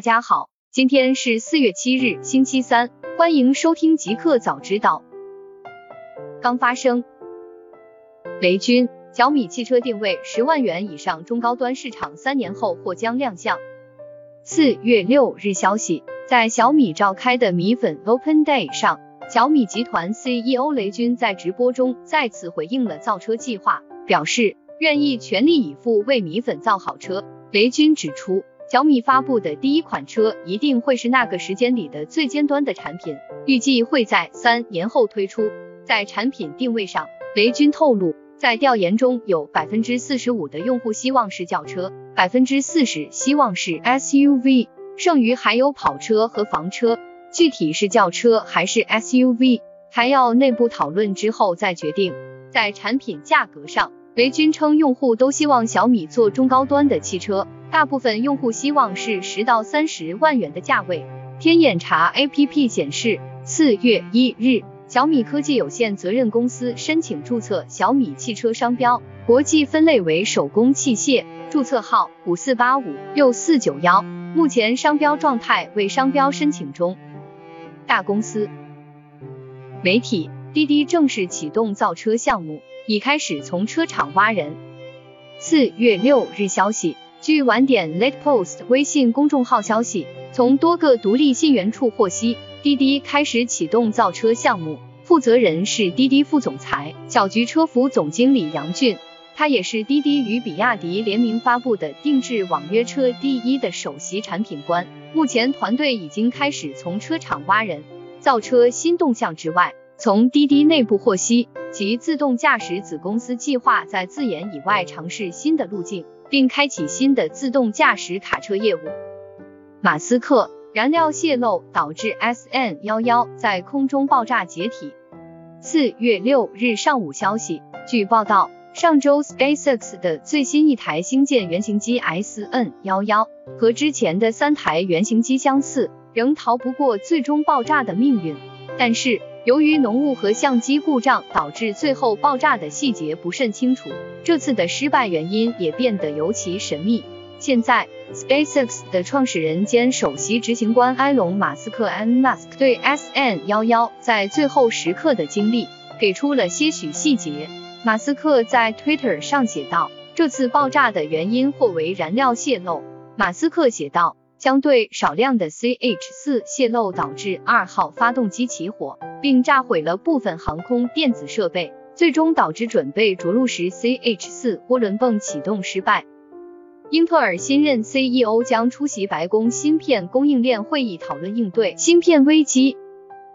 大家好，今天是四月七日，星期三，欢迎收听极客早知道。刚发生，雷军，小米汽车定位十万元以上中高端市场，三年后或将亮相。四月六日消息，在小米召开的米粉 Open Day 上，小米集团 CEO 雷军在直播中再次回应了造车计划，表示愿意全力以赴为米粉造好车。雷军指出。小米发布的第一款车一定会是那个时间里的最尖端的产品，预计会在三年后推出。在产品定位上，雷军透露，在调研中有百分之四十五的用户希望是轿车，百分之四十希望是 SUV，剩余还有跑车和房车。具体是轿车还是 SUV，还要内部讨论之后再决定。在产品价格上，雷军称用户都希望小米做中高端的汽车。大部分用户希望是十到三十万元的价位。天眼查 APP 显示，四月一日，小米科技有限责任公司申请注册小米汽车商标，国际分类为手工器械，注册号五四八五六四九幺，目前商标状态为商标申请中。大公司媒体，滴滴正式启动造车项目，已开始从车厂挖人。四月六日消息。据晚点 Late Post 微信公众号消息，从多个独立信源处获悉，滴滴开始启动造车项目，负责人是滴滴副总裁、小桔车服总经理杨俊，他也是滴滴与比亚迪联名发布的定制网约车第一的首席产品官。目前团队已经开始从车厂挖人。造车新动向之外，从滴滴内部获悉，其自动驾驶子公司计划在自研以外尝试新的路径。并开启新的自动驾驶卡车业务。马斯克燃料泄漏导致 S N 幺幺在空中爆炸解体。四月六日上午消息，据报道，上周 SpaceX 的最新一台星舰原型机 S N 幺幺和之前的三台原型机相似，仍逃不过最终爆炸的命运。但是，由于浓雾和相机故障导致最后爆炸的细节不甚清楚，这次的失败原因也变得尤其神秘。现在，SpaceX 的创始人兼首席执行官埃隆·马斯克 （Elon Musk） 对 SN11 在最后时刻的经历给出了些许细节。马斯克在 Twitter 上写道：“这次爆炸的原因或为燃料泄漏。”马斯克写道。相对少量的 CH4 泄漏导致二号发动机起火，并炸毁了部分航空电子设备，最终导致准备着陆时 CH4 涡轮泵启动失败。英特尔新任 CEO 将出席白宫芯片供应链会议，讨论应对芯片危机。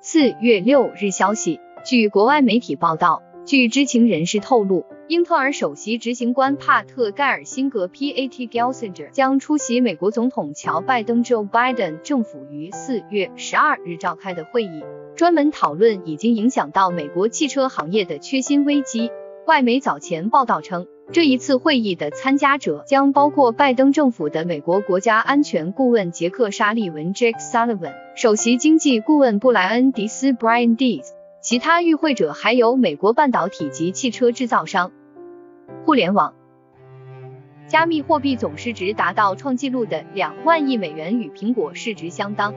四月六日消息，据国外媒体报道，据知情人士透露。英特尔首席执行官帕特·盖尔辛格 （Pat Gelsinger） 将出席美国总统乔·拜登 （Joe Biden） 政府于四月十二日召开的会议，专门讨论已经影响到美国汽车行业的缺芯危机。外媒早前报道称，这一次会议的参加者将包括拜登政府的美国国家安全顾问杰克·沙利文 （Jake Sullivan）、首席经济顾问布莱恩·迪斯 （Brian Dees），其他与会者还有美国半导体及汽车制造商。互联网，加密货币总市值达到创纪录的两万亿美元，与苹果市值相当。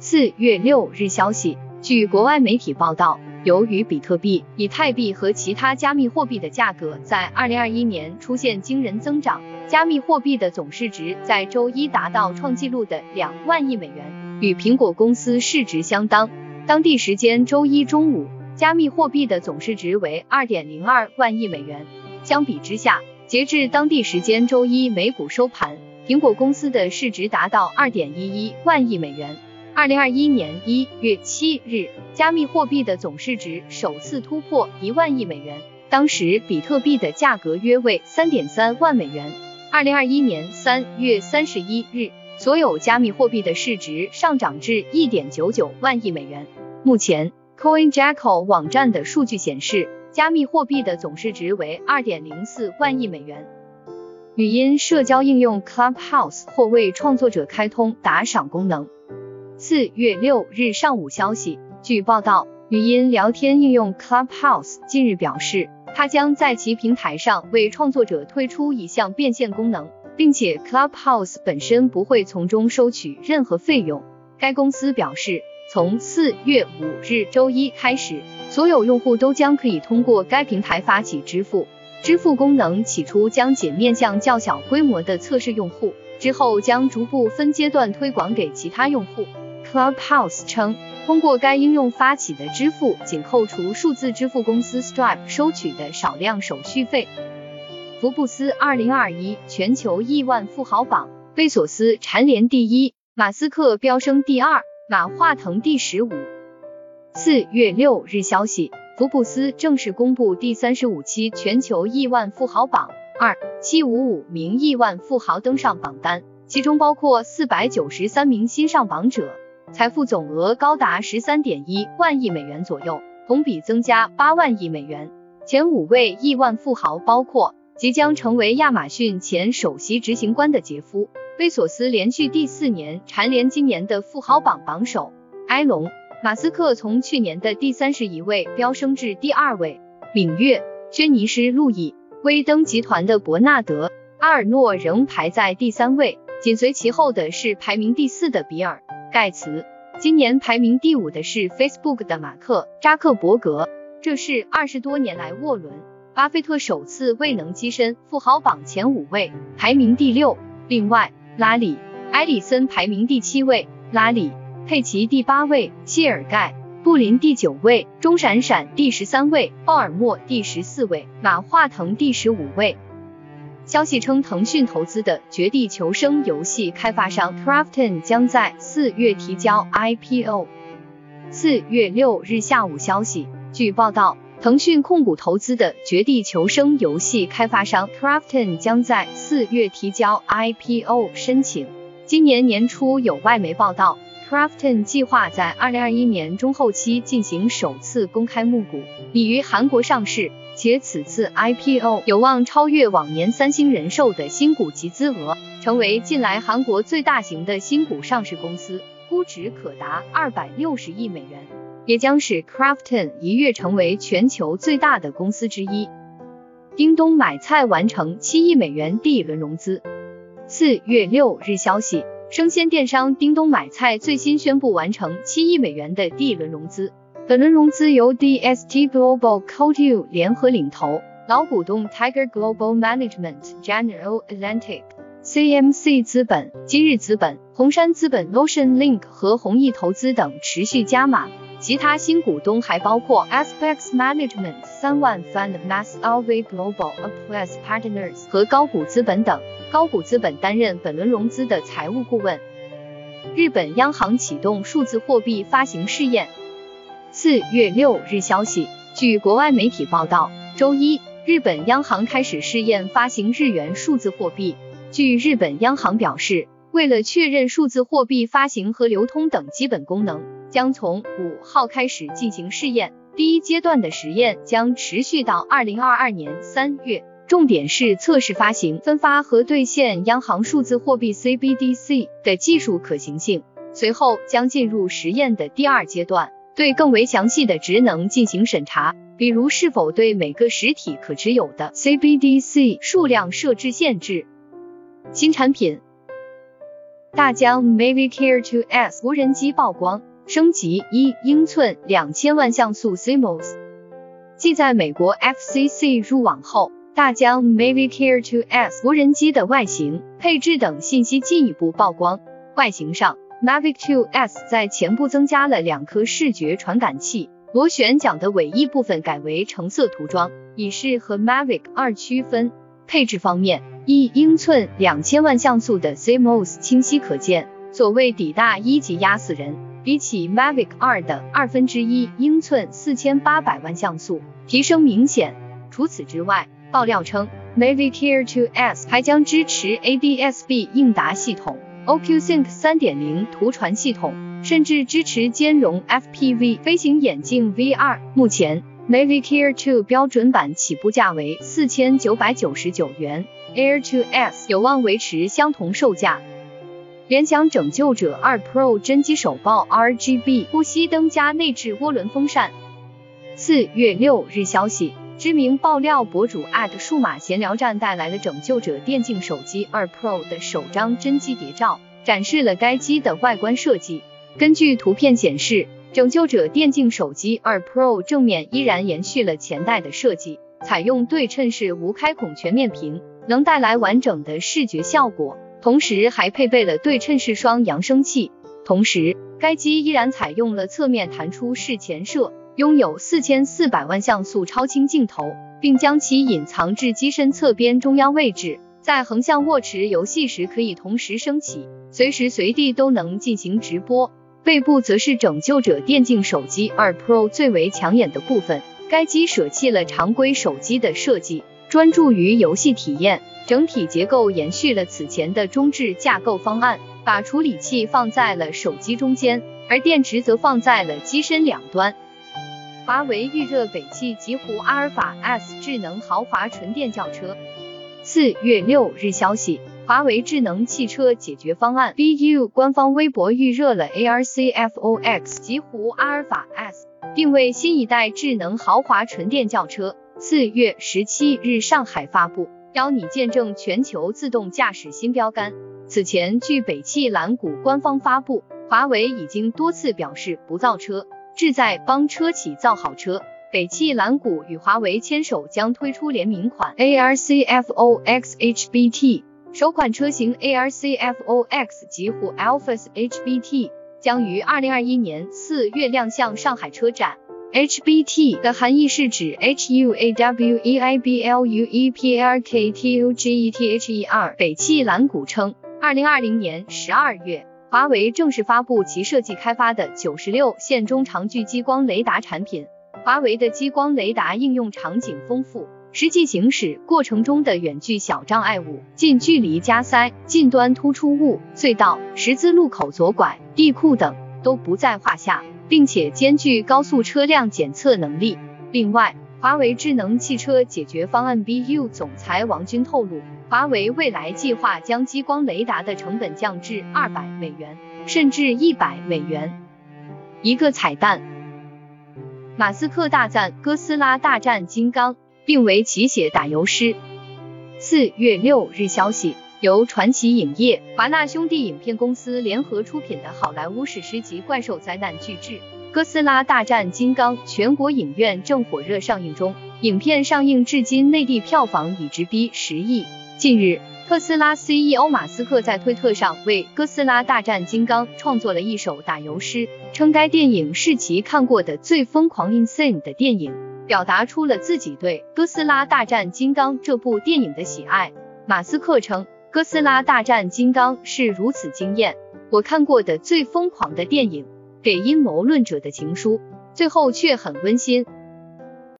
四月六日消息，据国外媒体报道，由于比特币、以太币和其他加密货币的价格在二零二一年出现惊人增长，加密货币的总市值在周一达到创纪录的两万亿美元，与苹果公司市值相当。当地时间周一中午，加密货币的总市值为二点零二万亿美元。相比之下，截至当地时间周一美股收盘，苹果公司的市值达到二点一一万亿美元。二零二一年一月七日，加密货币的总市值首次突破一万亿美元，当时比特币的价格约为三点三万美元。二零二一年三月三十一日，所有加密货币的市值上涨至一点九九万亿美元。目前，CoinJacko 网站的数据显示。加密货币的总市值为二点零四万亿美元。语音社交应用 Clubhouse 或为创作者开通打赏功能。四月六日上午消息，据报道，语音聊天应用 Clubhouse 近日表示，它将在其平台上为创作者推出一项变现功能，并且 Clubhouse 本身不会从中收取任何费用。该公司表示，从四月五日周一开始，所有用户都将可以通过该平台发起支付。支付功能起初将仅面向较小规模的测试用户，之后将逐步分阶段推广给其他用户。Clubhouse 称，通过该应用发起的支付仅扣除数字支付公司 Stripe 收取的少量手续费。福布斯2021全球亿万富豪榜，贝索斯蝉联第一，马斯克飙升第二，马化腾第十五。四月六日消息，福布斯正式公布第三十五期全球亿万富豪榜，二七五五名亿万富豪登上榜单，其中包括四百九十三名新上榜者，财富总额高达十三点一万亿美元左右，同比增加八万亿美元。前五位亿万富豪包括。即将成为亚马逊前首席执行官的杰夫·贝索斯连续第四年蝉联今年的富豪榜榜首。埃隆·马斯克从去年的第三十一位飙升至第二位。领月，轩尼诗·路易，威登集团的伯纳德·阿尔诺仍排在第三位，紧随其后的是排名第四的比尔·盖茨。今年排名第五的是 Facebook 的马克·扎克伯格。这是二十多年来沃伦。巴菲特首次未能跻身富豪榜前五位，排名第六。另外，拉里·埃里森排名第七位，拉里·佩奇第八位，谢尔盖·布林第九位，钟闪闪第十三位，鲍尔默第十四位，马化腾第十五位。消息称，腾讯投资的《绝地求生》游戏开发商 Krafton 将在四月提交 IPO。四月六日下午消息，据报道。腾讯控股投资的《绝地求生》游戏开发商 Krafton 将在四月提交 IPO 申请。今年年初有外媒报道，Krafton 计划在二零二一年中后期进行首次公开募股，拟于韩国上市，且此次 IPO 有望超越往年三星人寿的新股集资额，成为近来韩国最大型的新股上市公司，估值可达二百六十亿美元。也将使 Crafton 一跃成为全球最大的公司之一。叮咚买菜完成七亿美元第一轮融资。四月六日消息，生鲜电商叮咚买菜最新宣布完成七亿美元的第一轮融资。本轮融资由 DST Global Couture 联合领投，老股东 Tiger Global Management、General Atlantic、CMC 资本、今日资本、红杉资本、Ocean Link 和弘毅投资等持续加码。其他新股东还包括 Aspects Management、三万 Fund、Mass LV Global、A Plus Partners 和高股资本等。高股资本担任本轮融资的财务顾问。日本央行启动数字货币发行试验。四月六日消息，据国外媒体报道，周一，日本央行开始试验发行日元数字货币。据日本央行表示，为了确认数字货币发行和流通等基本功能。将从五号开始进行试验，第一阶段的实验将持续到二零二二年三月，重点是测试发行、分发和兑现央行数字货币 CBDC 的技术可行性。随后将进入实验的第二阶段，对更为详细的职能进行审查，比如是否对每个实体可持有的 CBDC 数量设置限制。新产品，大疆 Mavic Air 2S 无人机曝光。升级一英寸两千万像素 CMOS。继在美国 FCC 入网后，大疆 Mavic Air 2S 无人机的外形、配置等信息进一步曝光。外形上，Mavic 2S 在前部增加了两颗视觉传感器，螺旋桨的尾翼部分改为橙色涂装，以示和 Mavic 2区分。配置方面，一英寸两千万像素的 CMOS 清晰可见，所谓底大一级压死人。比起 Mavic 2的二分之一英寸四千八百万像素，提升明显。除此之外，爆料称 Mavic Air 2S 还将支持 ADS-B 应答系统、OcuSync 3.0图传系统，甚至支持兼容 FPV 飞行眼镜 VR。目前，Mavic Air 2标准版起步价为四千九百九十九元，Air 2S 有望维持相同售价。联想拯救者二 Pro 真机首曝 RGB 呼吸灯加内置涡轮风扇。四月六日消息，知名爆料博主数码闲聊站带来了拯救者电竞手机二 Pro 的首张真机谍照，展示了该机的外观设计。根据图片显示，拯救者电竞手机二 Pro 正面依然延续了前代的设计，采用对称式无开孔全面屏，能带来完整的视觉效果。同时还配备了对称式双扬声器。同时，该机依然采用了侧面弹出式前摄。拥有四千四百万像素超清镜头，并将其隐藏至机身侧边中央位置，在横向握持游戏时可以同时升起，随时随地都能进行直播。背部则是拯救者电竞手机二 Pro 最为抢眼的部分，该机舍弃了常规手机的设计，专注于游戏体验，整体结构延续了此前的中置架构方案，把处理器放在了手机中间，而电池则放在了机身两端。华为预热北汽极狐阿尔法 S 智能豪华纯电轿车。四月六日消息，华为智能汽车解决方案 BU 官方微博预热了 ARCFOX 极狐阿尔法 S，定位新一代智能豪华纯电轿车。四月十七日上海发布，邀你见证全球自动驾驶新标杆。此前，据北汽蓝谷官方发布，华为已经多次表示不造车。志在帮车企造好车，北汽蓝谷与华为牵手将推出联名款 ARCFOX HBT，首款车型 ARCFOX 极狐 Alphas HBT 将于二零二一年四月亮相上海车展。HBT 的含义是指 HUAWEIBLUEPARKTUGETHER。北汽蓝谷称，二零二零年十二月。华为正式发布其设计开发的九十六线中长距激光雷达产品。华为的激光雷达应用场景丰富，实际行驶过程中的远距小障碍物、近距离加塞、近端突出物、隧道、十字路口左拐、地库等都不在话下，并且兼具高速车辆检测能力。另外，华为智能汽车解决方案 BU 总裁王军透露，华为未来计划将激光雷达的成本降至二百美元，甚至一百美元。一个彩蛋，马斯克大赞哥斯拉大战金刚，并为其写打油诗。四月六日消息，由传奇影业、华纳兄弟影片公司联合出品的好莱坞史诗级怪兽灾难巨制。哥斯拉大战金刚全国影院正火热上映中，影片上映至今内地票房已直逼十亿。近日，特斯拉 CEO 马斯克在推特上为哥斯拉大战金刚创作了一首打油诗，称该电影是其看过的最疯狂 insane 的电影，表达出了自己对哥斯拉大战金刚这部电影的喜爱。马斯克称，哥斯拉大战金刚是如此惊艳，我看过的最疯狂的电影。给阴谋论者的情书，最后却很温馨。